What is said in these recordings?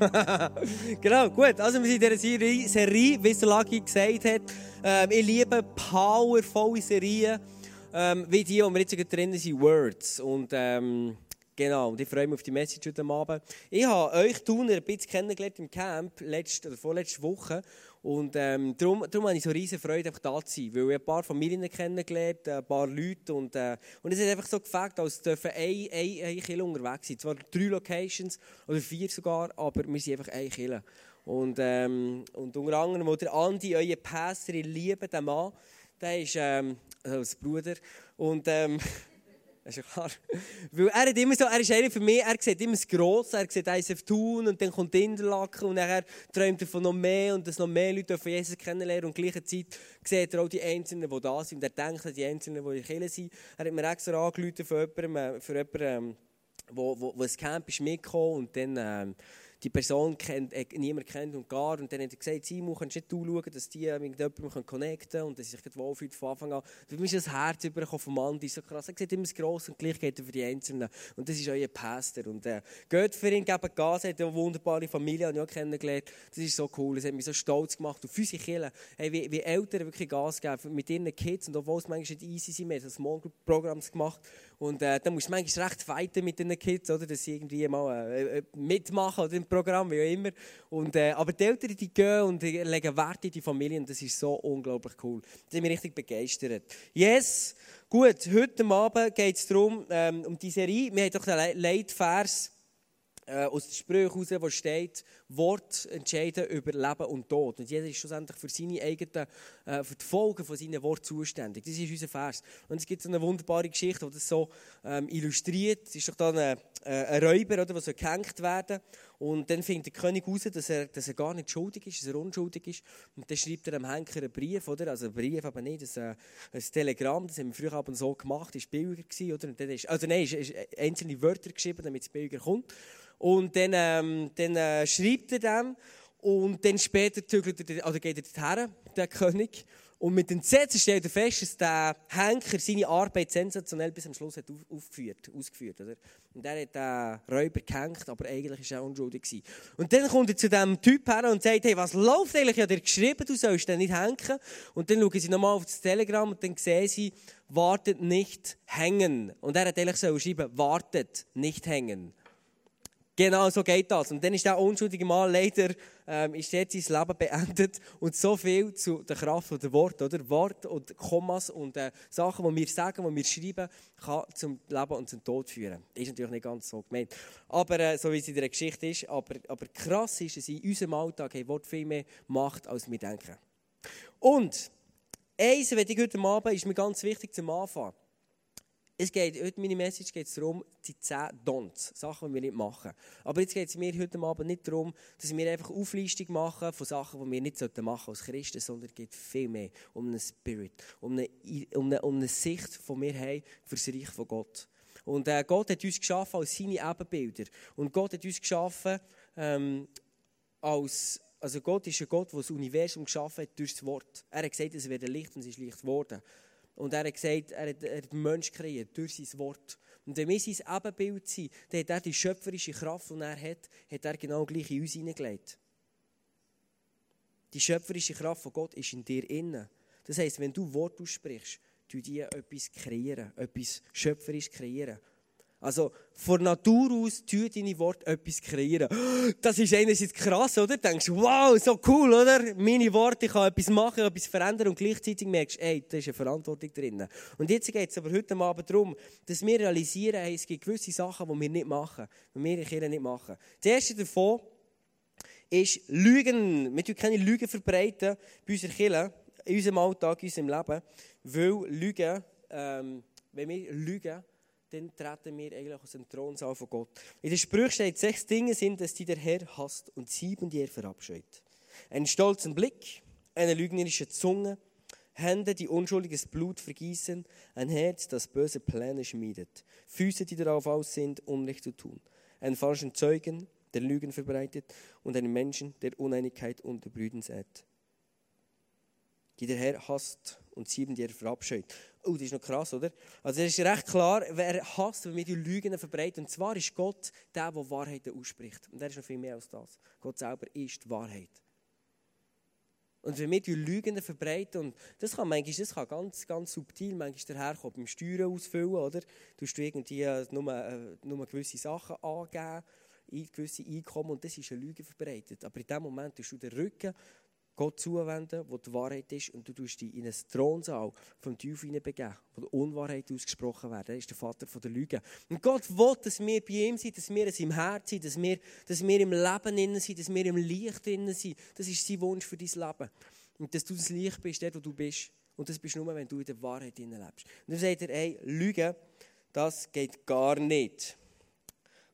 genau, gut. Also wir sind in dieser Serie, wie es Lagi gesagt hat. Ähm, ich liebe powervolle Serien, ähm, wie die, wo wir jetzt drin sind, Words. Und ähm, genau, und ich freue mich auf die Message heute Abend. Ich habe euch Tuner ein bisschen kennengelernt im Camp, letzte, oder vorletzte Woche. Und ähm, darum, darum habe ich so riesige Freude, einfach da zu sein. Weil ich ein paar Familien kennengelernt, ein paar Leute. Und, äh, und es ist einfach so gefällt, als dürfen ein, ein, ein unterwegs sein. Zwar drei Locations oder vier sogar, aber wir sind einfach ein Kilo. Und, ähm, und unter anderem, wo der Andi, euer Pastor, ich liebe den Mann, der ist ähm, als Bruder. Und ähm, Das ist klar. Weil er, hat immer so, er ist einer für mich, er sieht immer das Grosse, er sieht ISF tun und dann kommt Interlaken und dann träumt er von noch mehr und dass noch mehr Leute von Jesus kennenlernen und gleichzeitig sieht er auch die Einzelnen, die da sind und er denkt an die Einzelnen, die in Kirche sind. Er hat mir extra angerufen für jemanden, äh, für jemanden ähm, wo, wo, wo das Camp ist mitgekommen und dann... Ähm, die Person kennt, äh, niemand kennt und gar. Und dann hat er gesagt, Simon, kannst du nicht schauen, dass die mit jemandem connecten können und dass sie sich wohlfühlt von Anfang an. Für mich ist das Herz übergekommen vom Mann, ist so krass. Er sieht immer das Grosse und gleich geht er für die Einzelnen. Und das ist euer Pastor. Und äh, geht für ihn, geben Gas, hat eine wunderbare Familie, habe auch kennengelernt. Das ist so cool, das hat mich so stolz gemacht. Und unsere Kinder, hey, wie, wie Eltern wirklich Gas geben mit ihren Kids. Und obwohl es manchmal nicht easy sind, wir haben Small Group Programms gemacht. Und äh, dann musst du manchmal recht fighten mit den Kids, oder? dass sie irgendwie mal äh, äh mitmachen oder Programm, wie auch immer. Und, äh, aber die Eltern die gehen und legen Wert in die Familie und das ist so unglaublich cool. Das hat mich richtig begeistert. Yes, gut, heute Abend geht es darum, ähm, um die Serie. Wir haben doch den Leitvers äh, aus den Sprüchen heraus, wo steht, Wort entscheiden über Leben und Tod. Und jeder ist schlussendlich für seine eigenen, äh, für die Folgen von seinen Worten zuständig. Das ist unser Vers. Und es gibt so eine wunderbare Geschichte, die das so ähm, illustriert. Es ist doch dann ein, äh, ein Räuber, der so gehängt werden Und dann findet der König heraus, dass er, dass er gar nicht schuldig ist, dass er unschuldig ist. Und dann schreibt er dem Henker einen Brief, oder? Also ein Brief aber nicht, das, äh, ein Telegramm, das haben wir früher aber so gemacht, das war billiger, gewesen, oder? Und dann ist, also nein, ist, ist einzelne Wörter geschrieben, damit es billiger kommt. Und dann, ähm, dann äh, schreibt er dem und dann später er, oder geht er dorthin, der König. Und mit Entsetzen stellt er fest, dass der Henker seine Arbeit sensationell bis zum Schluss hat aufgeführt, ausgeführt hat. Und er hat den Räuber gehängt, aber eigentlich war er unschuldig. Gewesen. Und dann kommt er zu diesem Typ her und sagt, hey, was läuft eigentlich? Ich habe dir geschrieben, du sollst den nicht hängen. Und dann schauen sie nochmal auf das Telegramm und dann sehen sie, wartet nicht hängen. Und er hat eigentlich so geschrieben, wartet nicht hängen. Genau so geht das. Und dann ist der unschuldige Mann leider ähm, ist jetzt sein Leben beendet. Und so viel zu der Kraft der Wort, oder? Wort und Kommas und äh, Sachen, die wir sagen, die wir schreiben, kann zum Leben und zum Tod führen. Ist natürlich nicht ganz so gemeint. Aber äh, so wie es in der Geschichte ist. Aber, aber krass ist, dass in unserem Alltag ein Wort viel mehr macht, als wir denken. Und eins, wenn ich heute Abend, ist mir ganz wichtig zum Anfang. Es geht, heute meine Message geht es darum, die 10 Don'ts, Sachen, die wir nicht machen. Aber jetzt geht es mir heute Abend nicht darum, dass wir einfach Auflistung machen von Sachen, die wir nicht machen als Christen, sondern es geht viel mehr um einen Spirit, um eine, um eine, um eine Sicht, die wir haben für das Reich von Gott. Und äh, Gott hat uns geschaffen als seine Ebenbilder. Und Gott hat uns geschaffen ähm, als also Gott ist ein Gott, der das Universum geschaffen hat durch das Wort. Er hat gesagt, es werde Licht und es ist Licht geworden. Und er hat gesagt, er hat, er hat den Menschen kreiert durch sein Wort. Und wenn wir sein Ebenbild sind, dann hat er die schöpferische Kraft, die er hat, hat er genau gleich in uns hineingelegt. Die schöpferische Kraft von Gott ist in dir innen. Das heisst, wenn du Wort aussprichst, tu dir etwas kreieren, etwas schöpferisch kreieren. Also, von Natur aus tut deine Worte etwas kreieren. Das ist einerseits krass, oder? Du denkst, wow, so cool, oder? Meine Worte, ich kann etwas machen, etwas verändern und gleichzeitig merkst du, ey, da ist eine Verantwortung drin. Und jetzt geht es aber heute Abend darum, dass wir realisieren, hey, es gibt gewisse Sachen, die wir nicht machen, die wir in Kirche nicht machen. Das erste davon ist Lügen. Wir dürfen keine Lügen verbreiten bei unserer Kirche, in unserem Alltag, in unserem Leben, weil Lügen, ähm, wenn wir lügen, dann treten wir eigentlich aus dem Thronsaal von Gott. In der Sprüche steht, sechs Dinge sind es, die der Herr hasst und sieben, die er verabscheut. Einen stolzen Blick, eine lügnerische Zunge, Hände, die unschuldiges Blut vergießen, ein Herz, das böse Pläne schmiedet, Füße, die darauf aus sind, Unrecht zu tun, einen falschen Zeugen, der Lügen verbreitet und einen Menschen, der Uneinigkeit unter Brüdern sät. die der Herr hasst und sieben, die er verabscheut. Oh, das ist noch krass, oder? Also es ist recht klar, wer hasst, wenn wir die Lügen verbreiten. Und zwar ist Gott der, der Wahrheiten ausspricht. Und er ist noch viel mehr als das. Gott selber ist die Wahrheit. Und wenn wir die Lügen verbreiten, und das kann manchmal, das kann ganz, ganz subtil manchmal daherkommen, beim Steuern ausfüllen, oder? Du hast irgendwie äh, nur, äh, nur gewisse Sachen angeben, gewisse Einkommen, und das ist eine Lüge verbreitet. Aber in dem Moment tust du den Rücken Gott zuwenden, wo die Wahrheit ist, und du tust dich in einen Thronsaal vom Teufel hineinbegeben, wo die Unwahrheit ausgesprochen wird. Er ist der Vater der Lüge. Und Gott will, dass wir bei ihm sind, dass wir in seinem Herz sind, dass wir, dass wir im Leben innen sind, dass wir im Licht innen sind. Das ist sein Wunsch für dein Leben. Und dass du das Licht bist, dort wo du bist. Und das bist nur, wenn du in der Wahrheit innen lebst. Und dann sagt er, hey, Lügen, das geht gar nicht.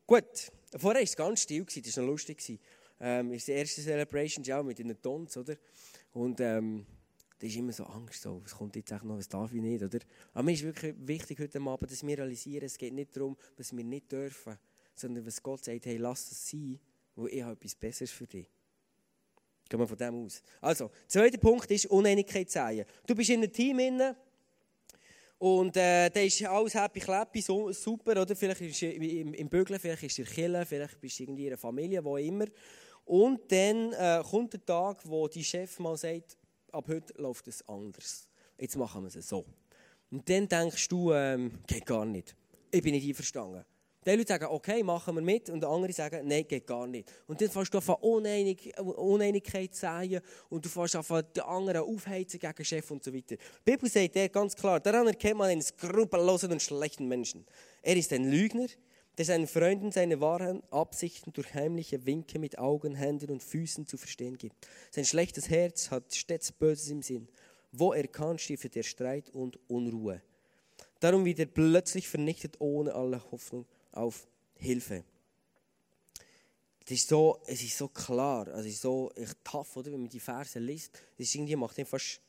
Gut, vorher war es ganz still, das war noch lustig. Ähm, ist die erste Celebration ja mit den Tons, oder? Und ähm, da ist immer so Angst, so, was kommt jetzt noch, was darf ich nicht, oder? Aber mir ist wirklich wichtig heute Abend, dass wir realisieren, es geht nicht darum, was wir nicht dürfen, sondern was Gott sagt, hey, lass das sein, wo ich habe etwas Besseres für dich. Gehen wir von dem aus. Also, der zweite Punkt ist Uneinigkeit zeigen. Du bist in einem Team inne und äh, da ist alles happy clappy, so, super, oder? Vielleicht ist im, im Bügeln, vielleicht ist in Kille, vielleicht bist du irgendwie in einer Familie, wo immer. Und dann äh, kommt der Tag, wo die Chef mal sagt, ab heute läuft es anders. Jetzt machen wir es so. Und dann denkst du, ähm, geht gar nicht. Ich bin nicht einverstanden. Die Leute sagen, okay, machen wir mit. Und andere sagen, nein, geht gar nicht. Und dann fährst du an Uneinig Uneinigkeit sehen und du fährst an die anderen aufheizen gegen den Chef und so weiter. Die Bibel sagt dir ganz klar, daran erkennt man einen skrupellosen und schlechten Menschen. Er ist ein Lügner, der seinen Freunden seine wahren Absichten durch heimliche Winke mit Augen, Händen und Füßen zu verstehen gibt. Sein schlechtes Herz hat stets Böses im Sinn. Wo er kann, stiftet er Streit und Unruhe. Darum wird er plötzlich vernichtet, ohne alle Hoffnung auf Hilfe. Es ist so, es ist so klar, also es ist so tough, oder, wenn man die Verse liest. Es ist irgendwie macht einem fast,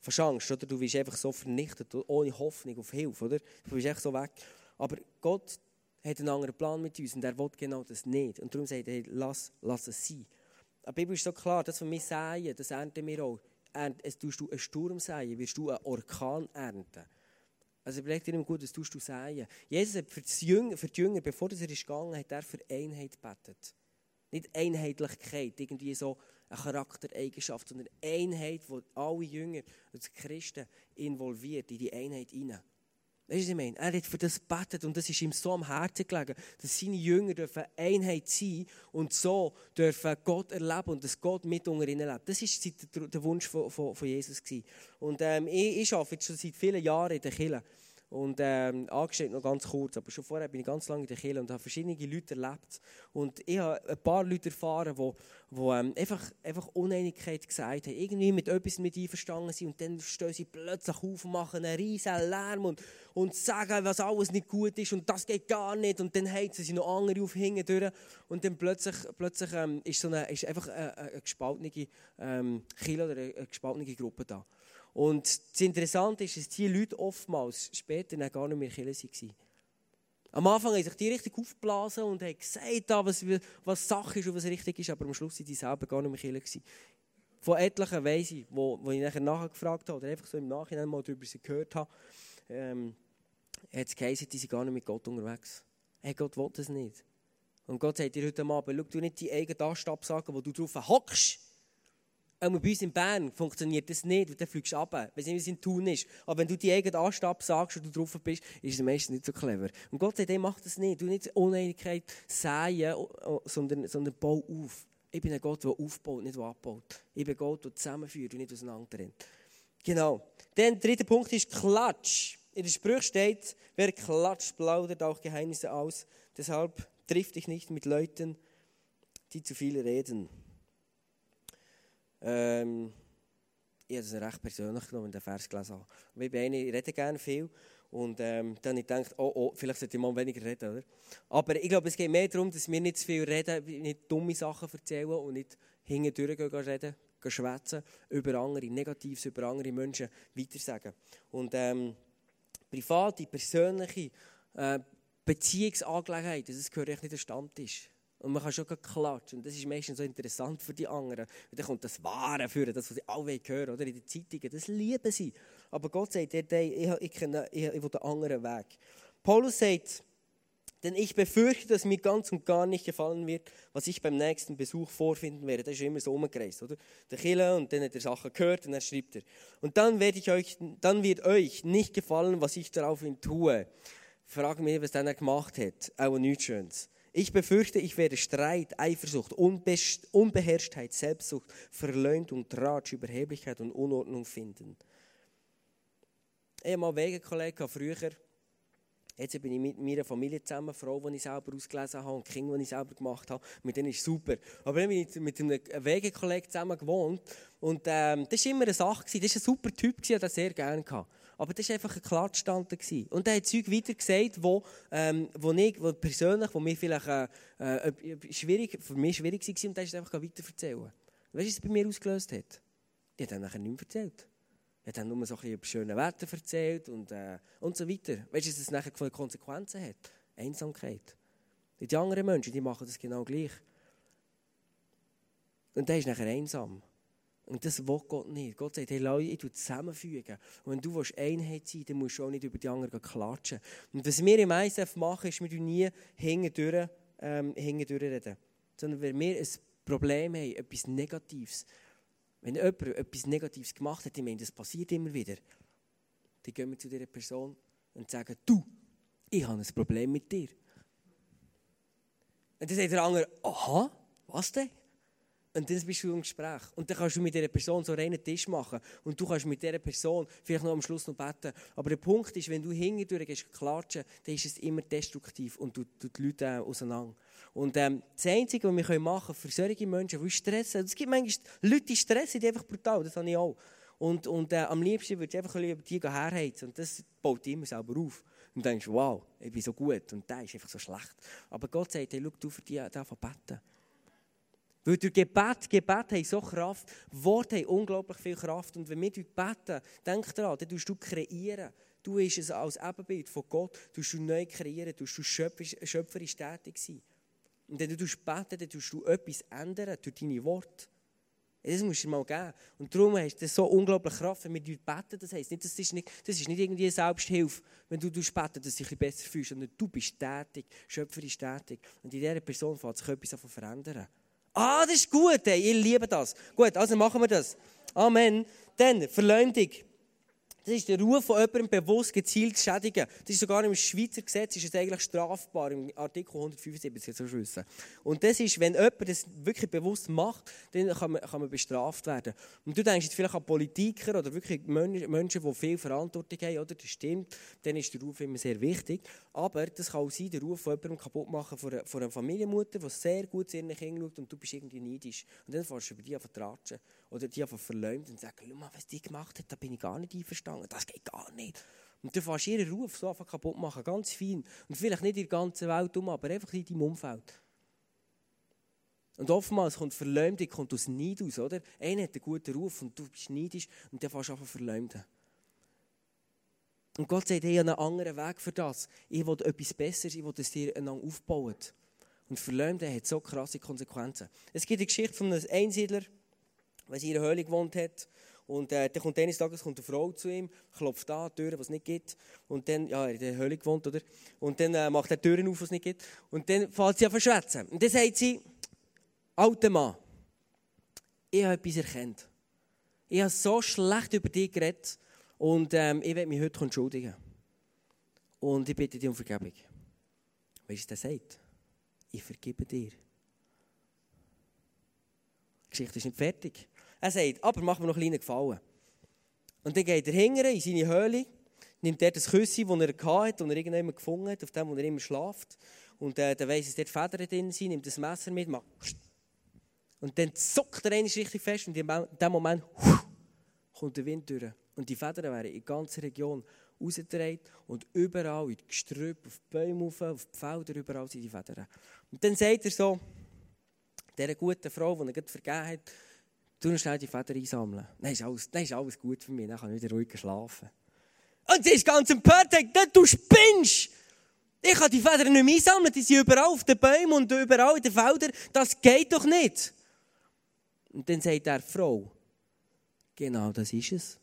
fast Angst, oder? Du bist einfach so vernichtet, ohne Hoffnung auf Hilfe, oder? Du bist echt so weg. Aber Gott hat einen anderen Plan mit uns und er will genau das nicht. Und darum sagt er, hey, lass, lass es sein. Die Bibel ist so klar, das, was wir säen, das ernten wir auch. Es tust du einen Sturm säen, wirst du einen Orkan ernten. Also überleg dir immer gut, was tust du säen. Jesus hat für die Jünger, für die Jünger bevor er ist gegangen hat er für Einheit gebetet. Nicht Einheitlichkeit, irgendwie so eine Charaktereigenschaft, sondern Einheit, wo alle Jünger, also Christen, involviert in die Einheit hinein. Weißt du, was ich meine? Er hat für das gebetet und das ist ihm so am Herzen gelegen, dass seine Jünger dürfen Einheit sein und so dürfen Gott erleben und dass Gott mit unter ihnen lebt. Das war der Wunsch von, von, von Jesus. Und ähm, ich, ich arbeite schon seit vielen Jahren in der Kirche. Und ähm, angestellt noch ganz kurz, aber schon vorher bin ich ganz lange in der Kirche und habe verschiedene Leute erlebt. Und ich habe ein paar Leute erfahren, die, die ähm, einfach, einfach Uneinigkeit gesagt haben, irgendwie mit etwas mit einverstanden sind und dann stehen sie plötzlich auf und machen einen riesen Lärm und, und sagen, was alles nicht gut ist und das geht gar nicht und dann heizen sie noch andere auf hinten durch und dann plötzlich, plötzlich ähm, ist, so eine, ist einfach eine, eine gespaltene ähm, Kirche oder eine gespaltene Gruppe da. Und das Interessante ist, dass diese Leute oftmals später gar nicht mehr Kirche waren. Am Anfang haben sich die richtig aufgeblasen und haben gesagt, was, was Sache ist und was richtig ist, aber am Schluss sind die selber gar nicht mehr Kirche Von etlichen weiss ich, wo, wo ich nachher nachgefragt habe oder einfach so im Nachhinein mal darüber gehört habe, ähm, hat es geheißen, die sind gar nicht mit Gott unterwegs. Hey, Gott will das nicht. Und Gott sagt dir heute Abend, schau du nicht die eigene Anstab sagen, wo du drauf hockst, auch bei uns in Bern funktioniert das nicht, weil dann fliegst du runter. Wenn es nicht, in Tun ist. Aber wenn du die eigene Anstab sagst und du drauf bist, ist es meistens nicht so clever. Und Gott sagt, hey, mach das nicht. Du nicht Uneinigkeit säen, sondern, sondern bau auf. Ich bin ein Gott, der aufbaut, nicht der abbaut. Ich bin ein Gott, der zusammenführt und nicht auseinanderrennt. Genau. Dann der dritte Punkt ist Klatsch. In der Sprüche steht, wer klatscht, plaudert auch Geheimnisse aus. Deshalb triff dich nicht mit Leuten, die zu viel reden. Ähm, ich habe es recht persönlich genommen, den Vers gelesen habe. Und ich bin eine, ich rede gerne viel. Und ähm, dann habe ich gedacht, oh, oh, vielleicht sollte ich mal weniger reden, oder? Aber ich glaube, es geht mehr darum, dass wir nicht zu viel reden, nicht dumme Sachen erzählen und nicht hindurch gehen reden, gehen schwätzen, über andere, Negatives über andere Menschen weitersagen. Und ähm, private, persönliche äh, Beziehungsangelegenheiten, das gehört echt nicht der Stammtisch. Und man kann schon klatschen. Und das ist meistens so interessant für die anderen. Und dann kommt das Wahre für das, was sie alle hören, oder? In den Zeitungen. Das lieben sie. Aber Gott sagt, ich, ich, will den anderen Weg. Paulus sagt, denn ich befürchte, dass mir ganz und gar nicht gefallen wird, was ich beim nächsten Besuch vorfinden werde. Das ist immer so umgereist, oder? Der Killer und dann hat er Sachen gehört und dann schreibt er. Und dann, werde ich euch, dann wird euch nicht gefallen, was ich daraufhin tue. Frag mich, was er gemacht hat. Auch nichts Schönes. Ich befürchte, ich werde Streit, Eifersucht, Unbeherrschtheit, Selbstsucht, Verleumdung, Tratsch, Überheblichkeit und Unordnung finden. Ich habe mal einen Wegenkollegen früher, Jetzt bin ich mit meiner Familie zusammen, Frau, die ich selber ausgelesen habe und Kinder, die ich selber gemacht habe. Mit denen ist es super. Aber dann bin ich mit einem Wegekollegen zusammen gewohnt. Und ähm, das war immer eine Sache. Das war ein super Typ, den ich sehr gerne hatte. Aber das war einfach ein Klatschstand. Und er hat Zeug weiter gesagt, wo, ähm, wo, ich, wo persönlich, wo mir vielleicht äh, äh, schwierig, für mich schwierig war. Und er ist einfach weiter erzählen. Weißt du, was es bei mir ausgelöst hat? Ich habe dann nachher nicht mehr erzählt. Er hat dann nur so ein bisschen über schöne Wetter erzählt und, äh, und so weiter. Weißt du, was es nachher von Konsequenzen hat? Einsamkeit. Die anderen Menschen, die machen das genau gleich. Und der ist nachher einsam. Und das will Gott nicht. Gott sagt, hey Leute, ich zusammenfügen. Und wenn du willst Einheit sein dann musst du auch nicht über die anderen klatschen. Und was wir im ISF machen, ist, wir nie hinten ähm, reden. Sondern wenn wir ein Problem haben, etwas Negatives, wenn jemand etwas Negatives gemacht hat, ich meine, das passiert immer wieder, dann gehen wir zu dieser Person und sagen, du, ich habe ein Problem mit dir. Und dann sagt der andere, aha, was denn? Und dann bist du im Gespräch. Und dann kannst du mit dieser Person so einen Tisch machen. Und du kannst mit dieser Person vielleicht noch am Schluss noch beten. Aber der Punkt ist, wenn du hinterher gehst, klatschen, dann ist es immer destruktiv und du, du die Leute auseinander. Und ähm, das Einzige, was wir machen können für solche Menschen, die stressen, es gibt manchmal Leute, die stressen, die einfach brutal, das habe ich auch. Und, und äh, am liebsten würde ich einfach über die herheizen. Und das baut immer selber auf. Und denkst, wow, ich bin so gut und der ist einfach so schlecht. Aber Gott sagt, hey, schau, du für die, die beten. Weil durch Gebet, Gebet haben so Kraft, Worte haben unglaublich viel Kraft. Und wenn wir beten, denk daran, dann tust du kreieren. Du bist es als Ebenbild von Gott, du du neu kreieren, du du schöpferisch, schöpferisch tätig sein. Und wenn du beten, dann tust du etwas ändern durch deine Worte. Das musst du dir mal geben. Und darum hast du so unglaublich Kraft, wenn wir beten. Das heisst nicht, das ist nicht, das ist nicht irgendwie Selbsthilfe, wenn du beten, dass du dich besser fühlst, sondern du bist tätig, schöpferisch tätig. Und in dieser Person fängt sich etwas an verändern. Ah, das ist gut, ey. ich liebe das. Gut, also machen wir das. Amen. Dann, Verleumdung. Das ist der Ruf von jemandem bewusst gezielt zu schädigen. Das ist sogar im Schweizer Gesetz ist es eigentlich strafbar, im Artikel 175 zu wissen. Und das ist, wenn jemand das wirklich bewusst macht, dann kann man, kann man bestraft werden. Und du denkst jetzt vielleicht an Politiker oder wirklich Menschen, die viel Verantwortung haben, oder? Das stimmt, dann ist der Ruf immer sehr wichtig. Aber das kann auch sein, der Ruf von jemandem kaputt machen von einer, von einer Familienmutter, die sehr gut zu ihren Kindern schaut und du bist irgendwie neidisch. Und dann fährst du über die an tratschen oder die einfach verleumden und sagen, schau mal, was die gemacht hat, da bin ich gar nicht einverstanden, das geht gar nicht. Und du fährst ihren Ruf so einfach kaputt machen, ganz fein. Und vielleicht nicht in der ganzen Welt um, aber einfach in deinem Umfeld. Und oftmals kommt Verleumdung kommt aus Neid aus, oder? Einer hat einen guten Ruf und du bist neidisch und dann fährst du einfach verleumden. Und Gott sagt, ich habe einen anderen Weg für das. Ich will etwas Besseres, ich will, dass dir einander aufbaut. Und Verleumden hat so krasse Konsequenzen. Es gibt eine Geschichte von einem Einsiedler, sie in einer Höhle gewohnt hat. Und äh, dann kommt eines Tages kommt eine Frau zu ihm, klopft an, Türen, was es nicht gibt. Und dann, ja, er in der Höhle gewohnt, oder? Und dann äh, macht er Türen auf, was es nicht gibt. Und dann fällt sie an verschwätzen. Und dann sagt sie, alter Mann, ich habe etwas erkannt. Ich habe so schlecht über dich geredet und ähm, ich werde mich heute entschuldigen. Und ich bitte dich um Vergebung. Weißt du, was er sagt? Ich vergebe dir. Die Geschichte ist nicht fertig. Er sagt, aber machen wir noch einen kleinen Gefallen. Und dann geht er hinterher in seine Höhle, nimmt er das Küsschen, das er hatte, das er irgendwann gefunden hat, auf dem, wo er immer schläft. Und äh, dann weiss, dass dort Federn drin sind, nimmt das Messer mit, macht und dann zuckt er einmal richtig fest und in dem Moment kommt der Wind durch. Und die Federn werden in der ganzen Region rausgedreht und überall in die Gestrüpp, auf die Bäume, auf die Felder, überall sind die Federn. Und dann sagt er so, dieser guten Frau, die er gerade vergeben hat, du noch schnell die Federn einsammeln. Dann ist, alles, dann ist alles gut für mich, dann kann ich wieder ruhig schlafen. Und sie ist ganz empört, du spinnst! Ich kann die Federn nicht mehr einsammeln, die sind überall auf den Bäumen und überall in den Feldern. Das geht doch nicht. Und dann sagt er, Frau, genau das ist es.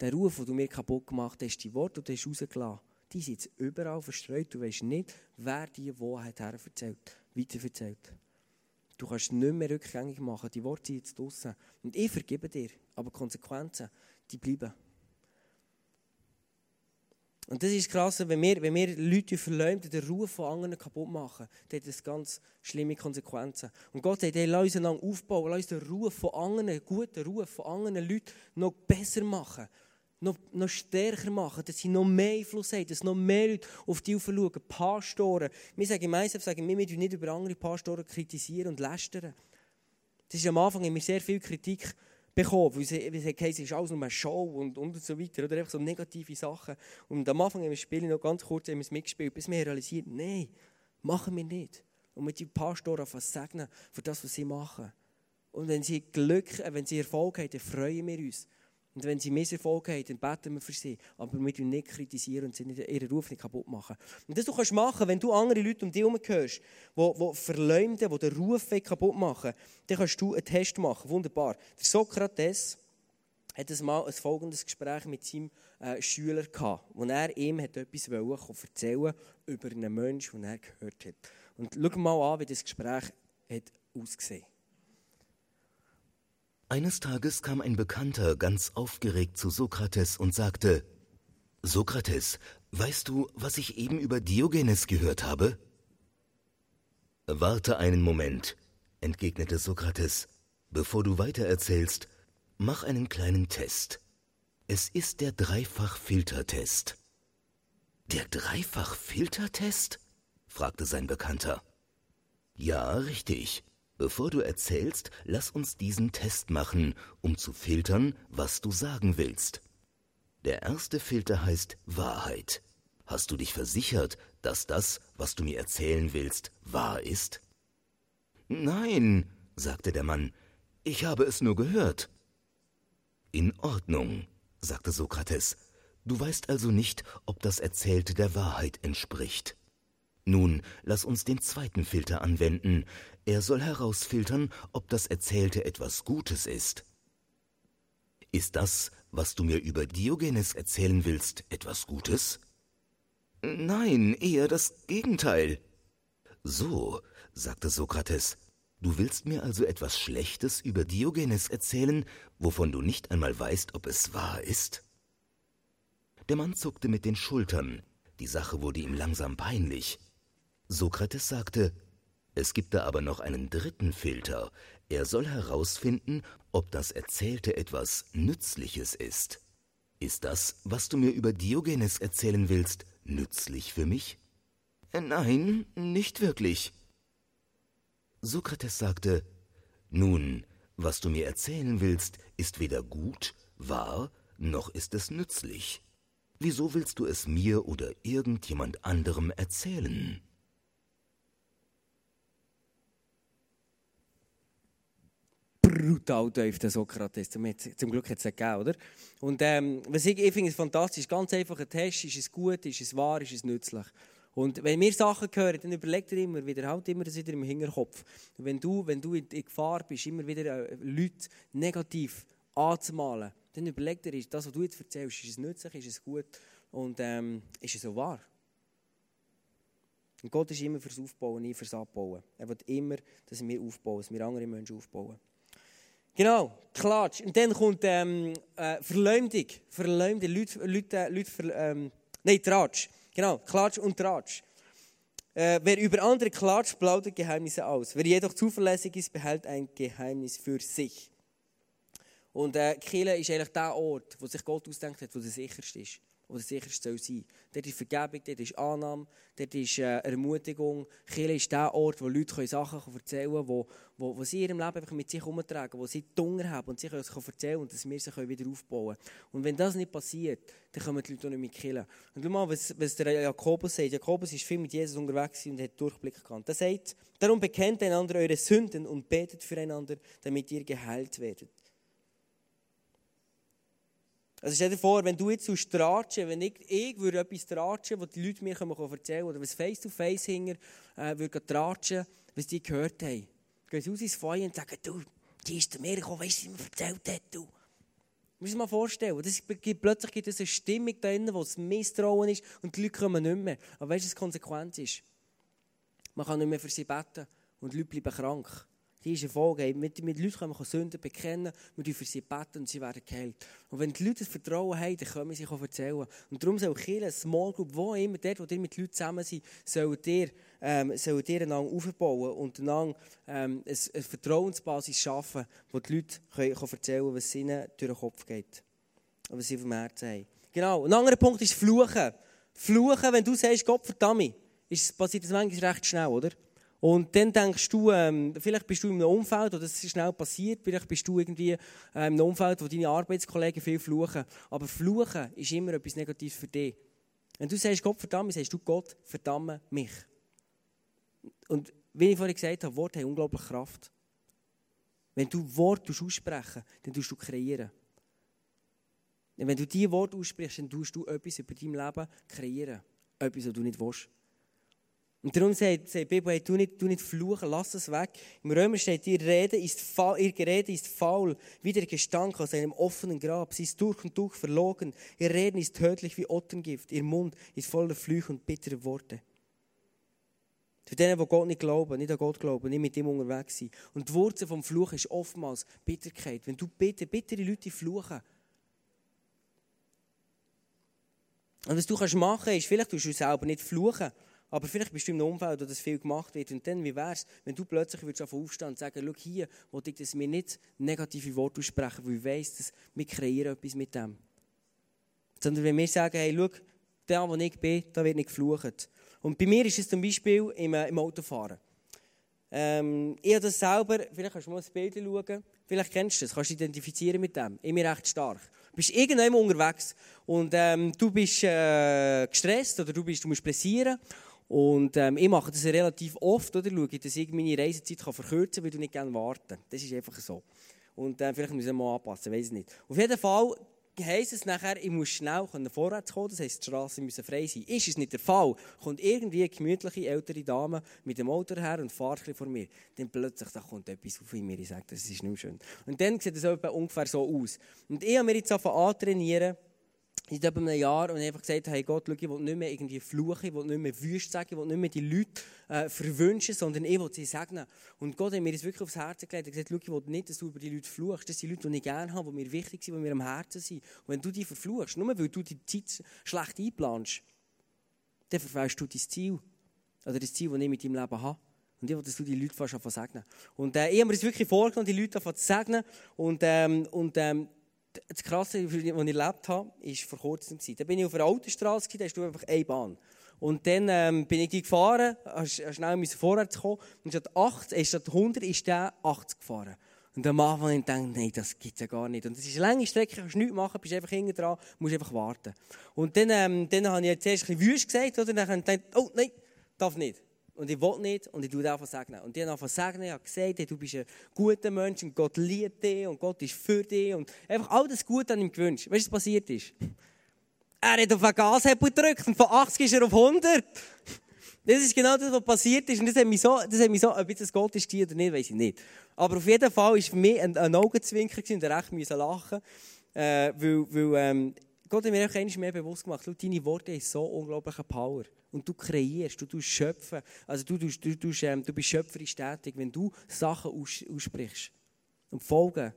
Der Ruf, den du mir kaputt gemacht hast, die Worte, die du hast rausgelassen die sind jetzt überall verstreut. Du weißt nicht, wer die Wahrheit her erzählt, weiter. Du kannst nicht mehr rückgängig machen. Die Worte sind jetzt draußen. Und ich vergebe dir. Aber die Konsequenzen, die bleiben. Und das ist krass, wenn wir, wenn wir Leute verleumden, den Ruf von anderen kaputt machen, dann hat das ganz schlimme Konsequenzen. Und Gott sagt, hey, lass uns aufbauen, lass uns den Ruf von anderen, guten Ruf von anderen Leuten noch besser machen noch, noch stärker machen, dass sie noch mehr Einfluss haben, dass noch mehr Leute auf die schauen. Pastoren. Wir sagen im sagen wir, wir nicht über andere Pastoren kritisieren und lästern. Das ist am Anfang haben wir sehr viel Kritik bekommen, weil es ist alles nur eine Show und, und so weiter, oder einfach so negative Sachen. Und am Anfang haben wir Spiele noch ganz kurz haben wir es mitgespielt, bis wir realisiert, nein, machen wir nicht. Und mit den Pastoren einfach segnen für das, was sie machen. Und wenn sie Glück, wenn sie Erfolg haben, dann freuen wir uns. Und wenn sie Misserfolg haben, dann beten wir für sie. Aber wir nicht kritisieren und sie nicht, ihren Ruf nicht kaputt machen. Und das du kannst machen, wenn du andere Leute um dich herum hörst, die, die verleumden, die den Ruf kaputt machen, dann kannst du einen Test machen. Wunderbar. Der Sokrates hat ein Mal ein folgendes Gespräch mit seinem äh, Schüler gehabt, wo er ihm hat etwas erzählen über einen Menschen, den er gehört hat. Und schau mal an, wie das Gespräch hat ausgesehen hat. Eines Tages kam ein Bekannter ganz aufgeregt zu Sokrates und sagte, Sokrates, weißt du, was ich eben über Diogenes gehört habe? Warte einen Moment, entgegnete Sokrates. Bevor du weitererzählst, mach einen kleinen Test. Es ist der Dreifach-Filtertest. Der Dreifach-Filtertest? fragte sein Bekannter. Ja, richtig. Bevor du erzählst, lass uns diesen Test machen, um zu filtern, was du sagen willst. Der erste Filter heißt Wahrheit. Hast du dich versichert, dass das, was du mir erzählen willst, wahr ist? Nein, sagte der Mann, ich habe es nur gehört. In Ordnung, sagte Sokrates, du weißt also nicht, ob das Erzählte der Wahrheit entspricht. Nun, lass uns den zweiten Filter anwenden. Er soll herausfiltern, ob das Erzählte etwas Gutes ist. Ist das, was du mir über Diogenes erzählen willst, etwas Gutes? Nein, eher das Gegenteil. So, sagte Sokrates, du willst mir also etwas Schlechtes über Diogenes erzählen, wovon du nicht einmal weißt, ob es wahr ist? Der Mann zuckte mit den Schultern, die Sache wurde ihm langsam peinlich. Sokrates sagte, es gibt da aber noch einen dritten Filter. Er soll herausfinden, ob das Erzählte etwas Nützliches ist. Ist das, was du mir über Diogenes erzählen willst, nützlich für mich? Äh, nein, nicht wirklich. Sokrates sagte, Nun, was du mir erzählen willst, ist weder gut, wahr, noch ist es nützlich. Wieso willst du es mir oder irgendjemand anderem erzählen? Brutal tief, der Sokrates. Zum, Glück hat es gegeben, oder? Und ähm, was ich, ich finde es fantastisch, ganz einfach ein Test, ist es gut, ist es wahr, ist es nützlich. Und wenn wir Sachen hören, dann überlegt ihr immer wieder, halt immer das wieder im Hinterkopf. Wenn du, wenn du in Gefahr bist, immer wieder äh, Leute negativ anzumalen, dann überlegt ihr, das, was du jetzt erzählst, ist es nützlich, ist es gut und ähm, ist es so wahr? Und Gott ist immer fürs Aufbauen, nie fürs Abbauen. Er will immer, dass wir aufbauen, dass wir andere Menschen aufbauen. Genau, Klatsch. Und dann kommt ähm, äh, Verleumdung. Verleumdung. Leute, Leute, Leute ver, ähm, nein, Tratsch. Genau, Klatsch und Tratsch. Äh, wer über andere klatscht, plaudert Geheimnisse aus. Wer jedoch zuverlässig ist, behält ein Geheimnis für sich. Und äh, Kirche ist eigentlich der Ort, wo sich Gott ausdenkt hat, wo der sicherste ist oder sicherste soll sein. Dort ist Vergebung, dort ist Annahme, dort ist äh, Ermutigung. Kirche ist der Ort, wo Leute Sachen erzählen können, wo, wo, wo sie in ihrem Leben einfach mit sich herumtragen, wo sie Hunger haben und sie können erzählen und dass wir sie wieder aufbauen können. Und wenn das nicht passiert, dann kommen die Leute auch nicht mehr killen. Und schau mal, was, was der Jakobus sagt. Jakobus ist viel mit Jesus unterwegs und hat Durchblick gehabt. Er sagt, darum bekennt einander eure Sünden und betet füreinander, damit ihr geheilt werdet. Also stell dir vor, wenn du jetzt so tratschen, wenn ich, ich würde etwas tratschen, was die Leute mir erzählen können, oder was face-to-face hinger äh, würde tratschen, was die gehört haben. Gehen sie aus ins Feuer und sagen, du, die ist zu mir gekommen, weißt du, was sie mir erzählt hat, du. Muss mal vorstellen. Das gibt, plötzlich gibt es eine Stimmung da drin, wo es Misstrauen ist und die Leute kommen nicht mehr. Aber weißt du, was die Konsequenz ist? Man kann nicht mehr für sie beten und die Leute bleiben krank. Die ist Folge. Mit, mit Leuten können wir Sünden bekennen, wir für sie beten und sie werden geheilt. Und wenn die Leute das Vertrauen haben, dann können wir sich auch erzählen. Und darum soll Kirche, Small Group, wo immer, dort, wo ihr mit Leuten zusammen seid, sollt ihr, ähm, sollt ihr einander aufbauen und einander ähm, eine, Vertrauensbasis schaffen, wo die Leute können, können erzählen was ihnen durch den Kopf geht. Und was sie vom Herzen haben. Genau. Ein anderer Punkt ist Fluchen. Fluchen, wenn du sagst, Gott verdammt, passiert das manchmal recht schnell, oder? Und dann denkst du, ähm, vielleicht bist du in einem Umfeld, wo das schnell passiert, vielleicht bist du irgendwie äh, in einem Umfeld, wo deine Arbeitskollegen viel fluchen. Aber fluchen ist immer etwas Negatives für dich. Wenn du sagst, Gott verdammt, sagst du, Gott verdamme mich. Und wie ich vorhin gesagt habe, Worte haben unglaublich Kraft. Wenn du Worte aussprechen, dann tust du kreieren. Und wenn du diese Worte aussprichst, dann tust du etwas über dein Leben kreieren. Etwas, was du nicht willst. Und darum sagt, die Bibel, hey, du, nicht, du nicht fluchen, lass es weg. Im Römer steht, ihr Rede ist, faul, ihr Gerede ist faul, wie der Gestank aus einem offenen Grab. Sie ist durch und durch verlogen. Ihr Reden ist tödlich wie Ottengift. Ihr Mund ist voller Flüche und bittere Worte. Für denen, die Gott nicht glauben, nicht an Gott glauben, nicht mit ihm unterwegs sind. Und die Wurzel vom Fluch ist oftmals Bitterkeit. Wenn du bitte, bittere Leute fluchen. Und was du kannst machen, ist, vielleicht tust du selber nicht fluchen, aber vielleicht bist du einem Umfeld, wo das viel gemacht wird. Und dann, wie wäre es, wenn du plötzlich würdest aufstehen und sagen, schau hier, wo ich das mir nicht negative Worte aussprechen, weil ich weiss, dass wir kreieren etwas mit dem. Sondern wenn wir sagen, hey, schau, da, wo ich bin, da wird nicht geflucht. Und bei mir ist es zum Beispiel im, äh, im Autofahren. Ähm, ich habe das selber, vielleicht kannst du mal das Bild schauen, vielleicht kennst du das, kannst du identifizieren mit dem. Ich bin recht stark. Du bist irgendwann unterwegs und ähm, du bist äh, gestresst oder du, bist, du musst pressieren und ähm, ich mache das relativ oft, oder? Schaue, dass ich meine Reisezeit kann verkürzen kann, weil du nicht gerne warten. Das ist einfach so. Und äh, vielleicht muss ich mal anpassen, weiß ich nicht. Auf jeden Fall heisst es nachher, ich muss schnell vorwärts kommen, das heisst, die Straßen müssen frei sein. Ist es nicht der Fall, kommt irgendwie eine gemütliche ältere Dame mit dem Auto her und fährt vor mir, dann plötzlich da kommt etwas auf mir, ich sage, das ist nicht mehr schön. Und dann sieht es ungefähr so aus. Und ich habe mir jetzt angefangen trainieren, in einem Jahr und einfach gesagt, hey Gott, schau, ich will nicht mehr irgendwie fluchen, ich will nicht mehr wüst sagen, ich will nicht mehr die Leute äh, verwünschen, sondern ich will sie segnen. Und Gott hat mir das wirklich aufs Herz gelegt. Hat gesagt, schau, ich will nicht, dass du über die Leute fluchst. Das sind Leute, die ich gerne habe, die mir wichtig sind, die mir am Herzen sind. Und wenn du die verfluchst, nur weil du die Zeit schlecht einplanst, dann verfehlst du dein Ziel. Oder das Ziel, das ich mit deinem Leben habe. Und ich will, dass du die Leute fast segnen. Und äh, ich habe mir das wirklich vorgenommen, die Leute zu segnen. Und, ähm, und ähm, das Krasse, was ich erlebt habe, war vor kurzem. Da bin ich auf einer Autostraße, da hast einfach eine Bahn. Und dann ähm, bin ich die gefahren, schnell müssen vorwärts kommen. Und statt, 80, äh, statt 100 ist der 80 gefahren. Und am Anfang habe ich gedacht, nein, das es ja gar nicht. Und das ist eine lange Strecke, kannst nichts machen, bist einfach hinten dran, musst einfach warten. Und dann, ähm, dann habe ich zuerst ein gesagt, oder? dann habe oh nein, darf nicht und ich will nicht und ich tue einfach segnen. Und ich habe einfach segnen, ich habe gesagt, du bist ein guter Mensch und Gott liebt dich und Gott ist für dich und einfach all das Gute an ihm gewünscht. Weißt du, was passiert ist? Er hat auf den Gashebel gedrückt und von 80 ist er auf 100. Das ist genau das, was passiert ist. Und das hat mich so, das hat mich so ob jetzt Gott ist oder nicht, weiß ich nicht. Aber auf jeden Fall war für mich ein, ein Augenzwinker und er recht lachen äh, weil, weil ähm, Gott hat mir auch einmal mehr bewusst gemacht, deine Worte haben so unglaubliche Power. Und du kreierst, du tust schöpfen. Also du, du, du, du, ähm, du bist schöpferisch tätig, wenn du Sachen aus, aussprichst. Und die Folgen,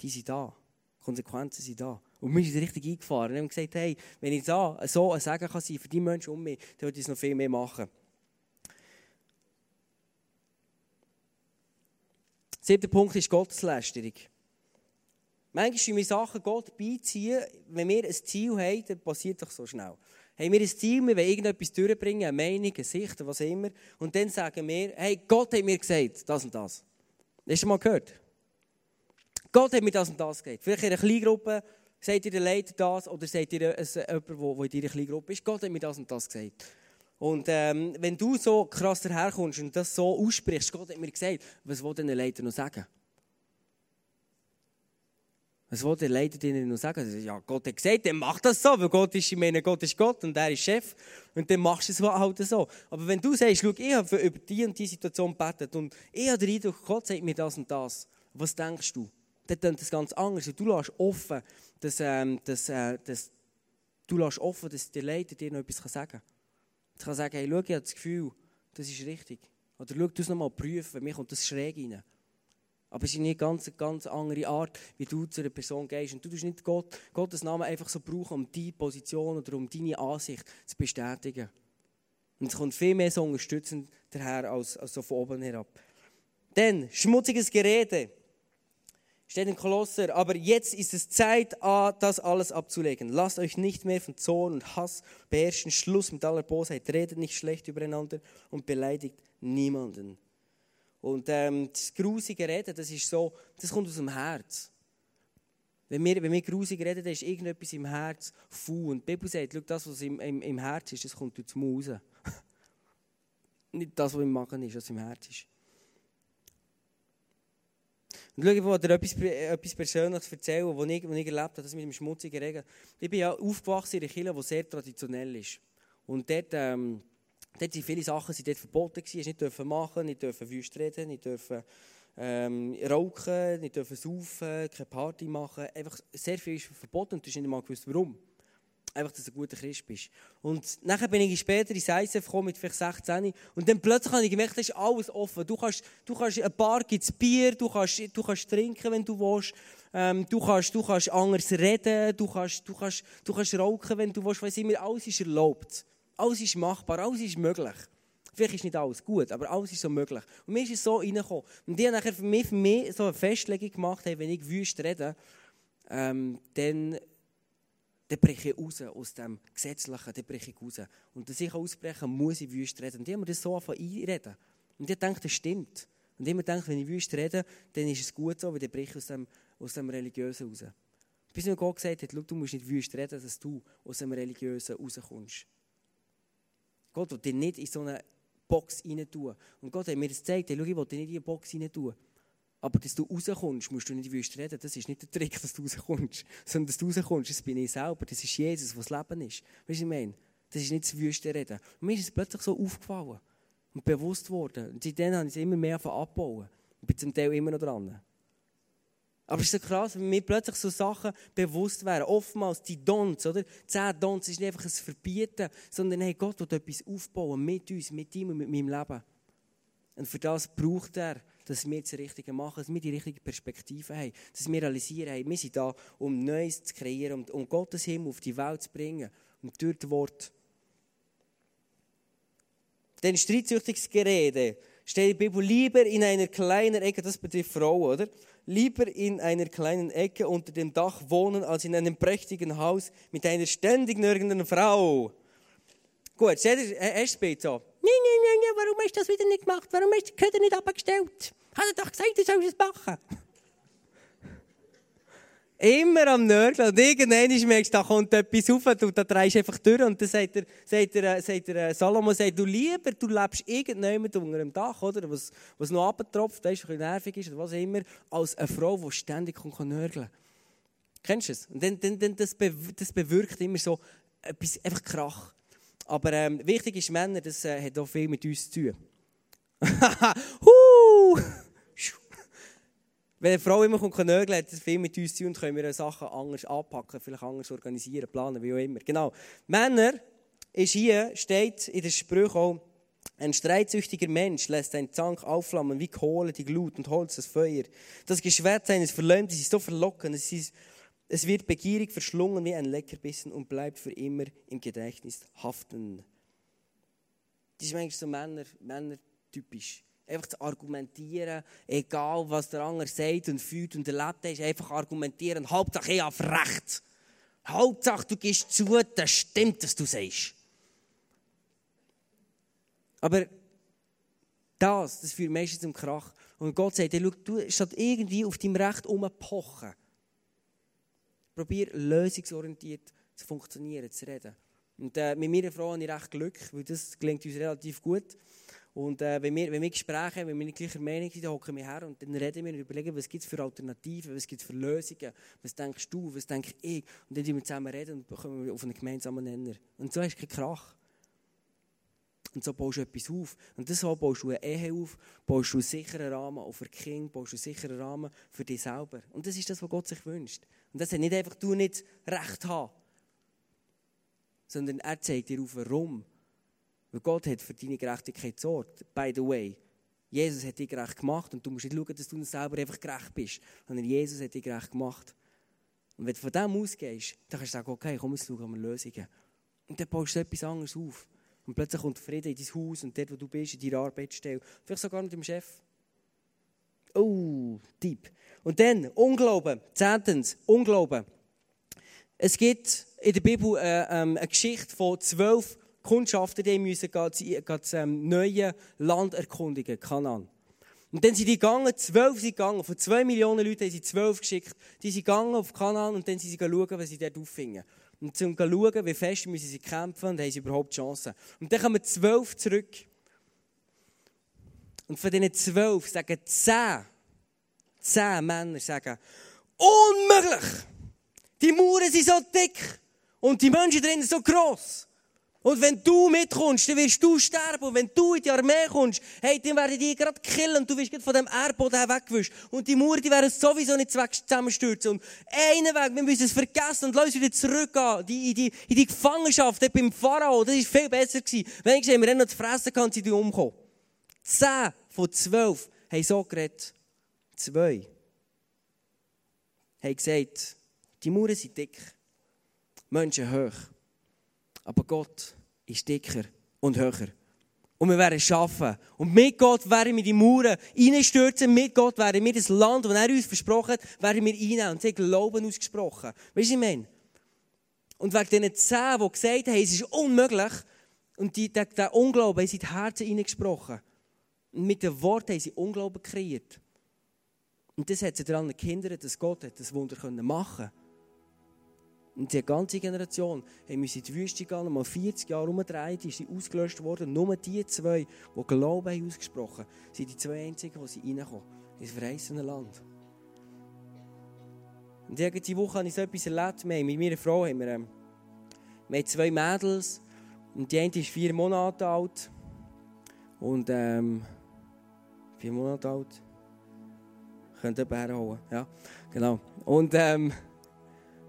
die sind da. Die Konsequenzen sind da. Und wir sind richtig eingefahren. Wir haben gesagt, hey, wenn ich da so ein Segen kann sein für die Menschen um mich, dann würde ich es noch viel mehr machen. Siebter Punkt ist Gotteslästerung. Manchmal wir Sachen Gott beiziehen, wenn wir ein Ziel haben, dann passiert doch so schnell. Haben wir ein Ziel, wir wollen irgendetwas durchbringen, eine Meinung, eine Sicht, was immer, und dann sagen wir, hey, Gott hat mir gesagt, das und das. Hast du mal gehört? Gott hat mir das und das gesagt. Vielleicht in einer Kleingruppe sagt ihr der Leiter das, oder sagt ihr jemand, der in deiner Kleingruppe ist, Gott hat mir das und das gesagt. Und ähm, wenn du so krass daherkommst und das so aussprichst, Gott hat mir gesagt, was will denn der Leiter noch sagen? Was will der Leiter ihnen noch sagen? Ja, Gott hat gesagt, dann mach das so, weil Gott ist, ich meine, Gott ist Gott und er ist Chef. Und dann machst du es halt so. Aber wenn du sagst, schau, ich habe über die und die Situation gebetet und ich habe den Eindruck, Gott sagt mir das und das. Was denkst du? Dann klingt das ganz anders. Du lässt offen, dass, ähm, dass, äh, dass, du lässt offen, dass der Leiter dir noch etwas sagen kann. Ich kann sagen, hey, schau, ich habe das Gefühl, das ist richtig. Oder schau, du es nochmal prüfen, mir kommt das schräg rein. Aber es ist nicht ganz, eine ganz andere Art, wie du zu einer Person gehst. Und du tust nicht Gott, Gottes Namen einfach so brauchen, um deine Position oder um deine Ansicht zu bestätigen. Und es kommt viel mehr so unterstützend daher als, als so von oben herab. Dann, schmutziges Gerede. Steht in Kolosser, aber jetzt ist es Zeit, das alles abzulegen. Lasst euch nicht mehr von Zorn und Hass beherrschen. Schluss mit aller Bosheit. Redet nicht schlecht übereinander und beleidigt niemanden. Und ähm, das grusige Reden, das ist so, das kommt aus dem Herz. Wenn wir, wenn wir grusig reden, dann ist irgendetwas im Herz faul. Und die Bibel sagt, das, was im, im, im Herz ist, das kommt durch den Mund. Nicht das, was im Magen ist, was im Herz ist. Und schau, ich wollte dir etwas, etwas Persönliches erzählen, was ich, was ich erlebt habe, das mit dem schmutzigen Regen. Ich bin ja aufgewachsen in einer Kirche, die sehr traditionell ist. Und dort... Ähm, Dort sind viele Sachen sind dort verboten gewesen. Nicht dürfen machen, nicht dürfen wüst reden, nicht dürfen ähm, rauchen, nicht dürfen saufen, keine Party machen. Einfach sehr viel ist verboten und du hast nicht mal gewusst, warum. Einfach, dass du ein guter Christ bist. Und nachher bin ich später ins ISF gekommen, mit vielleicht 16. Und dann plötzlich habe ich gemerkt, das ist alles offen. Du kannst, du kannst ein Bar gibt Bier, du kannst, du kannst trinken, wenn du willst. Ähm, du, kannst, du kannst anders reden, du kannst, du kannst, du kannst rauchen, wenn du willst. Weiss immer, alles ist erlaubt. Alles ist machbar, alles ist möglich. Vielleicht ist nicht alles gut, aber alles ist so möglich. Und mir ist es so reingekommen. Und die haben nachher für mich, für mich so eine Festlegung gemacht, hey, wenn ich wüst rede, ähm, dann, dann breche ich raus aus dem Gesetzlichen, dann breche ich raus. Und dass ich ausbrechen muss ich wüst reden. Und die haben mir das so angefangen einreden. Und ich denke, das stimmt. Und habe gedacht, wenn ich wüst rede, dann ist es gut so, weil dann breche ich aus dem, aus dem Religiösen raus. Bis mir Gott gesagt hat, du musst nicht wüst reden, dass du aus dem Religiösen rauskommst. Gott will dich nicht in so eine Box rein tun. Und Gott hat mir das gezeigt, hey, schau, ich will dich nicht in eine Box rein tun. Aber dass du rauskommst, musst du nicht wüst reden. Das ist nicht der Trick, dass du rauskommst. Sondern dass du rauskommst, das bin ich selber. Das ist Jesus, was das Leben ist. Weißt du, was ich meine? Das ist nicht das wüste Reden. Und mir ist es plötzlich so aufgefallen und bewusst worden. Und seitdem habe ich es immer mehr abbauen. Ich bin zum Teil immer noch dran. Aber es ist so krass, wenn mir plötzlich so Sachen bewusst wären. Oftmals die Dons, oder? Zehn Dons ist nicht einfach ein Verbieten, sondern hey, Gott will etwas aufbauen mit uns, mit ihm und mit meinem Leben. Und für das braucht er, dass wir das Richtige machen, dass wir die richtige Perspektive haben, dass wir realisieren, hey, wir sind da, um Neues zu kreieren, um, um Gottes Himmel auf die Welt zu bringen. Und durch das Wort. Denn streitsüchtiges Gerede steht die Bibel lieber in einer kleinen Ecke, das betrifft Frauen, oder? Lieber in einer kleinen Ecke unter dem Dach wohnen, als in einem prächtigen Haus mit einer ständig nirgenden Frau. Gut, seht ihr, er spielt so. Nein, nein, nein, warum hast du das wieder nicht gemacht? Warum hast du die Köder nicht abgestellt? Hat er doch gesagt, du sollst es machen. Immer am Nörgeln. Und irgendwann merkst du, da kommt etwas auf und da drehst du einfach durch. Und dann sagt, er, sagt, er, sagt er, Salomo, sagt, du lieber, du lebst irgendjemand unter dem Dach, oder? Was, was noch abtropft, weißt, ein bisschen nervig ist oder was immer, als eine Frau, die ständig kommt nörgeln Kennst du es? Und dann, dann, dann, das, be, das bewirkt immer so etwas, einfach Krach. Aber ähm, wichtig ist, Männer, das äh, hat auch viel mit uns zu tun. huh! Wenn eine Frau immer kommt, nörgeln, hat das viel mit uns zu tun und können wir Sachen anders anpacken, vielleicht anders organisieren, planen, wie auch immer. Genau. Männer ist hier, steht in der Sprüche auch, ein streitsüchtiger Mensch lässt seinen Zank aufflammen wie Kohle, die Glut und Holz, das Feuer. Das Geschwert seines Verleumdes ist so verlockend, es, ist, es wird begierig verschlungen wie ein Leckerbissen und bleibt für immer im Gedächtnis haften. Das ist eigentlich so Männer, Männer typisch einfach zu argumentieren, egal was der andere sagt und fühlt und erlebt ist, einfach argumentieren. Hauptsache ich habe Recht. Hauptsache du gehst zu, das stimmt, was du sagst. Aber das, das führt meistens zum Krach. Und Gott sagt, hey, schau, du statt irgendwie auf deinem Recht umpochen, probier lösungsorientiert zu funktionieren, zu reden. Und äh, mit meiner Frau habe ich recht Glück, weil das gelingt uns relativ gut. Und äh, wenn, wir, wenn wir Gespräche haben, wenn wir nicht gleicher Meinung sind, dann hocken wir her und dann reden wir und überlegen, was gibt es für Alternativen, was gibt es für Lösungen, was denkst du, was denke ich. Und dann reden wir zusammen und kommen auf einen gemeinsamen Nenner. Und so hast du keinen Krach. Und so baust du etwas auf. Und so baust du eine Ehe auf, baust du einen sicheren Rahmen auch für Kind, baust du einen sicheren Rahmen für dich selber. Und das ist das, was Gott sich wünscht. Und das hat nicht einfach du nicht Recht haben, sondern er zeigt dir auf, warum. Weil Gott hat für deine Gerechtigkeit gesorgt. By the way, Jesus hat dich gerecht gemacht und du musst nicht schauen, dass du selber einfach gerecht bist, sondern Jesus hat dich gerecht gemacht. Und wenn du von dem ausgehst, dann kannst du sagen, okay, komm, jetzt schauen wir Lösungen. Und dann baust du etwas anderes auf. Und plötzlich kommt Frieden in dein Haus und dort, wo du bist, in deiner Arbeitsstelle. Vielleicht sogar mit dem Chef. Oh, deep. Und dann, Unglauben. Zehntens, Unglauben. Es gibt in der Bibel äh, ähm, eine Geschichte von zwölf Kundschafter, die müssen das ähm, neue Land erkundigen, Kanan. Und dann sind die gegangen, zwölf sind gegangen, von zwei Millionen Leuten haben sie zwölf geschickt. Die sind gegangen auf Kanan und dann sind sie schauen, was sie dort auffingen. Und um zu schauen, wie fest müssen sie kämpfen und haben sie überhaupt Chancen. Und dann kommen zwölf zurück. Und von diesen zwölf sagen zehn, zehn Männer sagen, unmöglich! Die Mauern sind so dick und die Menschen drinnen so gross. Und wenn du mitkommst, dann wirst du sterben. Und wenn du in die Armee kommst, hey, dann werden die gerade killen und du wirst von dem Erdboden weggewischt. Und die Mauern, die werden sowieso nicht zusammenstürzen. Und einen Weg, wir müssen es vergessen und lass uns wieder zurückgehen in die, in die Gefangenschaft dort beim Pharao. Das war viel besser. Gewesen. Wenigstens haben wir dann noch zu fressen gehabt, sie umkommen. Zehn von zwölf haben so geredet. Zwei haben gesagt, die Mauern sind dick, Menschen hoch. Aber Gott ist dicker und höher. Und wir werden schaffen. Und mit Gott werden wir die Mauern reinstürzen. Mit Gott werden wir das Land, das er uns versprochen hat, werden wir reinnehmen. Und sie Glauben ausgesprochen. Weißt du, ich meine? Und wegen diesen zehn, die gesagt haben, es ist unmöglich, und die, der, der Unglauben haben sie in die Herzen hineingesprochen. Und mit den Worten haben sie Unglauben kreiert. Und das hat sie daran gehindert, dass Gott das Wunder machen konnte. Und die ganze Generation haben in die Wüste gehen, mal 40 Jahre umgedreht, ist sie ausgelöscht worden. Nur die zwei, die Glauben haben ausgesprochen sind die zwei einzigen, die sie reinkommen. Ins verheißene Land. Und diese Woche habe ich so etwas erlebt. Wir mit meiner Frau haben wir, ähm, wir haben zwei Mädels. Und die eine ist vier Monate alt. Und ähm, vier Monate alt. Könnt ihr herholen. Ja, genau. Und ähm,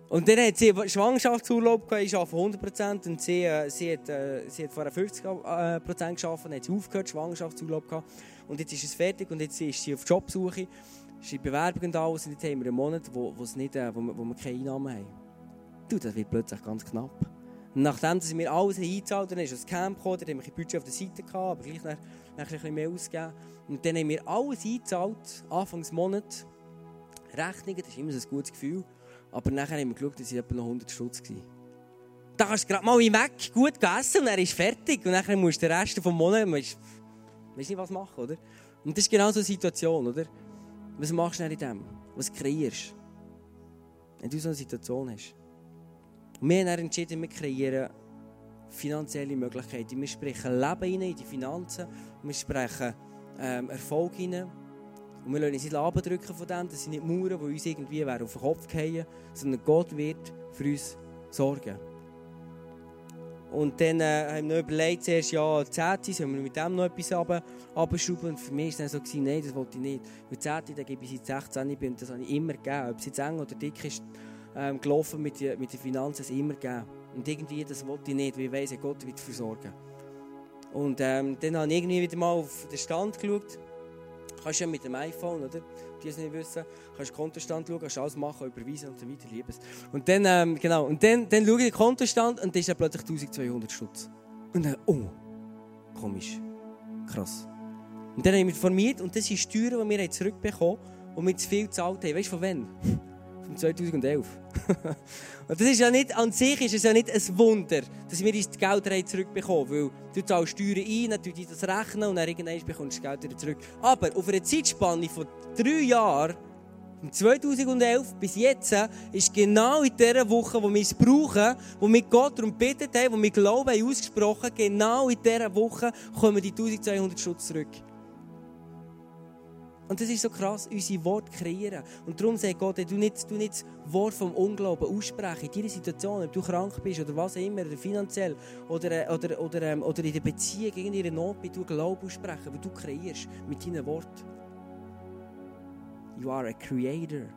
und dann hat sie Schwangerschaftsurlaub gehabt, ich arbeite 100% und sie, äh, sie, hat, äh, sie hat vorher 50% geschafft, dann hat sie aufgehört, Schwangerschaftsurlaub gehabt. Und jetzt ist es fertig und jetzt ist sie auf Jobsuche, ist die Bewerbung und alles und jetzt haben wir einen Monat, wo, nicht, äh, wo, wir, wo wir keine Einnahmen haben. Du, das wird plötzlich ganz knapp. Und nachdem dass wir alles eingezahlt haben, dann ist das Camp gekommen, dann haben wir ein Budget auf der Seite gehabt, aber gleich noch, noch ein bisschen mehr ausgegeben. Und dann haben wir alles eingezahlt, Anfangs Monat, Rechnungen, das ist immer so ein gutes Gefühl. Aber nachher haben wir geschaut, dass es etwa noch 100 Stutz war. Da kannst du gerade mal Weg gut essen und er ist fertig. Und dann musst du den Rest des Monats, weißt, nicht, was machen, oder? Und das ist genau so eine Situation, oder? Was machst du in dem? Was kreierst Wenn du so eine Situation hast. Und wir haben dann entschieden, wir kreieren finanzielle Möglichkeiten. Wir sprechen Leben in die Finanzen. Wir sprechen ähm, Erfolg hinein. Und wir lassen uns nicht abdrücken von dem, das sind nicht Mauern, die uns irgendwie auf den Kopf fallen, sondern Gott wird für uns sorgen. Und dann äh, haben wir noch überlegt, zuerst, ja, 10, sollen wir mit dem noch etwas abschrauben? Und für mich war es dann so, nein, das wollte ich nicht. Weil 10, da gebe ich seit 16 bin, das habe ich immer gegeben. Ob es jetzt eng oder dick ist, ähm, gelaufen mit, die, mit den Finanzen, es immer gegeben. Und irgendwie, das wollte ich nicht, weil ich weiss, Gott wird dafür sorgen. Und ähm, dann habe ich irgendwie wieder mal auf den Stand geschaut Kannst ja mit dem iPhone, oder? Die es nicht wissen, kannst Kontostand schauen, kannst alles machen, überweisen und so weiter, liebes. Und dann, ähm, genau, und dann, dann schaue ich den Kontostand und dann ist er plötzlich 1200 Stutz. Und dann, oh, komisch, krass. Und dann haben wir informiert und das sind Steuern, die wir zurückbekommen haben und wir zu viel gezahlt haben. Weißt du von wann? Von 2011. und das ist ja nicht, an sich ist es ja nicht ein Wunder, dass wir das Geld zurückbekommen, weil du zahlst Steuern ein, dann tust das rechnen und dann irgendwann bekommst du das Geld wieder zurück. Aber auf einer Zeitspanne von drei Jahren Von 2011 bis jetzt ist genau in dieser Woche, wo wir es brauchen, wo wir Gott darum beten haben, wo wir Glauben haben ausgesprochen, genau in dieser Woche kommen die 1200 Schutz zurück. Und das ist so krass, unsere Worte kreieren. Und darum sagt Gott, du nicht, du nicht das Wort vom Unglauben aussprechen. In deiner Situation, ob du krank bist oder was immer, oder finanziell, oder, oder, oder, ähm, oder in der Beziehung, in ihrer Not, du Glauben aussprechen, weil du kreierst mit deinen Worten. You are a creator.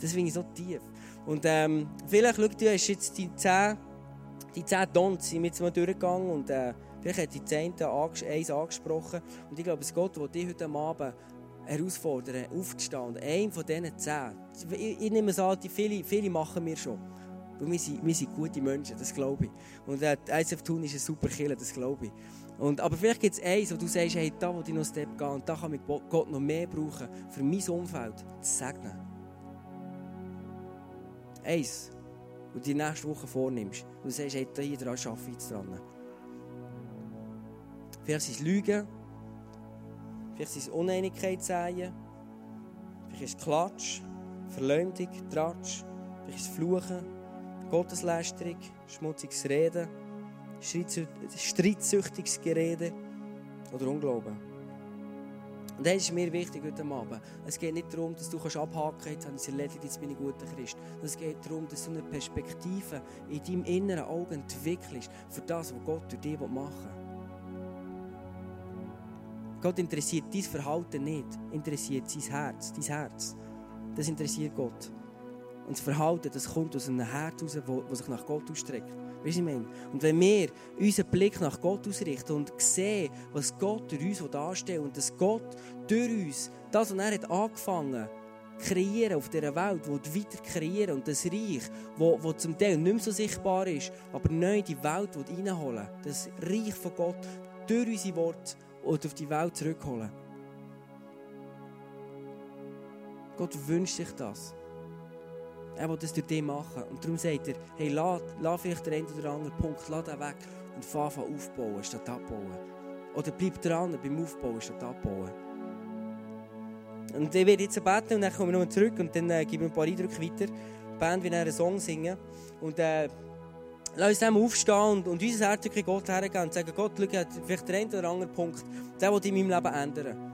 Das finde ich so tief. Und ähm, vielleicht, schau, du hast jetzt die 10, die 10 Dons sind jetzt mal durchgegangen und äh, Vielleicht hat die Zehnte eins angesprochen. Und ich glaube, es Gott will dich heute Abend herausfordern, aufzustehen. Und einer von diesen zehn, ich, ich nehme es an, viele, viele machen wir schon. Weil wir sind, wir sind gute Menschen, das glaube ich. Und äh, ISF Thun ist ein super Killer, das glaube ich. Und, aber vielleicht gibt es eins, wo du sagst, hey, da wo ich noch einen Step gehen und da kann mich Gott noch mehr brauchen, für mein Umfeld zu segnen. Eins, du die nächste Woche vornimmst. Und du sagst, hey, hier dran arbeite ich dran. Vielleicht sind es Lügen. Vielleicht sind es Uneinigkeit säen. Vielleicht ist es Klatsch, Verleumdung, Tratsch. Vielleicht ist es Fluchen, Gotteslästerung, schmutziges Reden, streitsüchtiges Gerede oder Unglauben. Und das ist mir wichtig heute Abend. Es geht nicht darum, dass du abhaken kannst, jetzt habe ich es erledigt, jetzt bin ich guter Christ. Es geht darum, dass du eine Perspektive in deinem inneren Auge entwickelst für das, was Gott durch dich machen will. Gott interessiert dein Verhalten nicht, interessiert sein Herz, dein Herz. Das interessiert Gott. Und das Verhalten, das kommt aus einem Herz raus, das sich nach Gott ausstreckt. Weißt du, ich meine? Und wenn wir unseren Blick nach Gott ausrichten und sehen, was Gott durch uns darstellt und dass Gott durch uns das, was er hat angefangen hat, kreieren auf dieser Welt, wo weiter kreieren und das Reich, wo zum Teil nicht mehr so sichtbar ist, aber neu die Welt reinholen Das Reich von Gott durch unsere Worte und auf die Welt zurückholen. Gott wünscht sich das. Er will das durch dich machen. Und darum sagt er, hey, lass, lass vielleicht den einen oder anderen Punkt, lass den weg und an aufbauen statt abbauen. Oder bleib dran beim Aufbauen statt abbauen. Und ich werde jetzt beten und dann kommen wir nochmal zurück und dann äh, geben wir ein paar Eindrücke weiter. Die Band wird einen Song singen. Und äh, Lass uns zusammen aufstehen und, und unser Herz wirklich Gott hergeben und sagen, Gott, schau, vielleicht der eine oder andere Punkt, der will in meinem Leben ändern.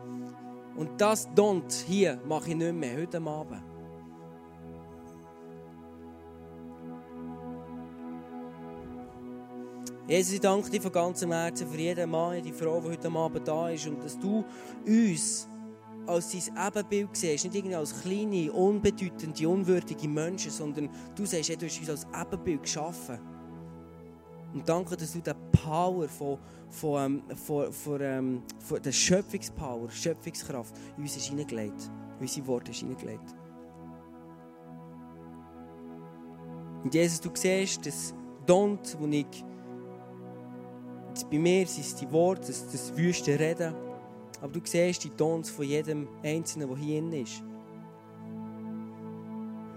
Und das Don't hier mache ich nicht mehr, heute Abend. Jesus, ich danke dir von ganzem Herzen für jeden Mann, jede Frau, die heute Abend da ist und dass du uns als dein Ebenbild siehst, nicht irgendwie als kleine, unbedeutende, unwürdige Menschen, sondern du sagst, du hast uns als Ebenbild geschaffen. Und danke, dass du die Power von, von, ähm, von, von, ähm, von der Schöpfungspower, Schöpfungskraft in uns ist hineingelegt. In unsere Worte ist hineingelegt. Und Jesus, du siehst, das Don't, wo ich jetzt bei mir sind die Worte, das, das wüste Reden, aber du siehst die Tons von jedem Einzelnen, der hier ist.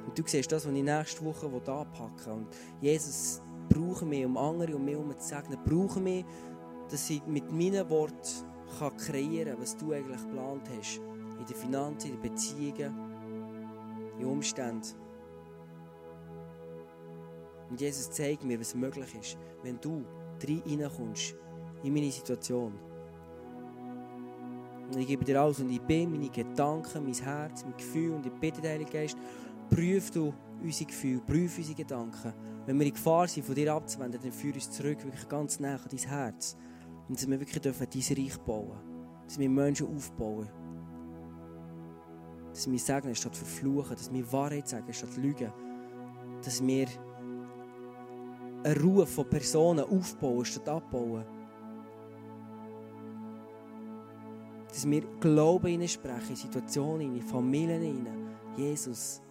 Und du siehst das, was ich nächste Woche anpacken will. Und Jesus, brauchen mich, um andere um mich herum zu segnen, brauchen mich, dass ich mit meinen Worten kann kreieren kann, was du eigentlich geplant hast. In den Finanzen, in den Beziehungen, in Umständen. Und Jesus zeigt mir, was möglich ist, wenn du reinkommst in meine Situation. Und ich gebe dir alles und ich bin, meine Gedanken, mein Herz, mein Gefühl und ich bitte den Geist, prüf du unsere Gefühle, prüf unsere Gedanken wenn wir in Gefahr sind, von dir abzuwenden, dann führ uns zurück, wirklich ganz nah an dein Herz. Und dass wir wirklich dürfen dein Reich bauen Dass wir Menschen aufbauen. Dass wir sagen statt verfluchen, dass wir Wahrheit sagen statt lügen. Dass wir einen Ruf von Personen aufbauen statt abbauen. Dass wir Glauben hineinsprechen in Situationen, in Familien Jesus.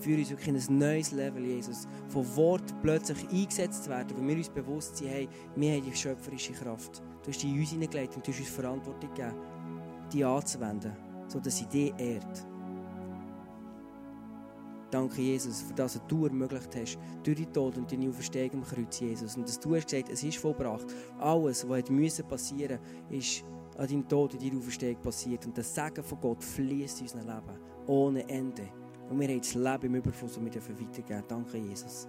Führe uns wirklich in ein neues Level, Jesus. Von Wort plötzlich eingesetzt zu werden, weil wir uns bewusst sind, hey, wir haben die schöpferische Kraft. Du hast die in uns hineingelegt und du hast uns Verantwortung gegeben, die anzuwenden, sodass sie dich ehrt. Danke, Jesus, für das, was du ermöglicht hast, durch die Tod und deine Auferstehung am Kreuz, Jesus. Und dass du hast gesagt, es ist vollbracht. Alles, was passieren musste, ist an deinem Tod und deiner Auferstehung passiert. Und das Segen von Gott fließt in unser Leben ohne Ende. Und wir haben das Leben im Überfluss und wir dürfen weitergeben. Danke, Jesus.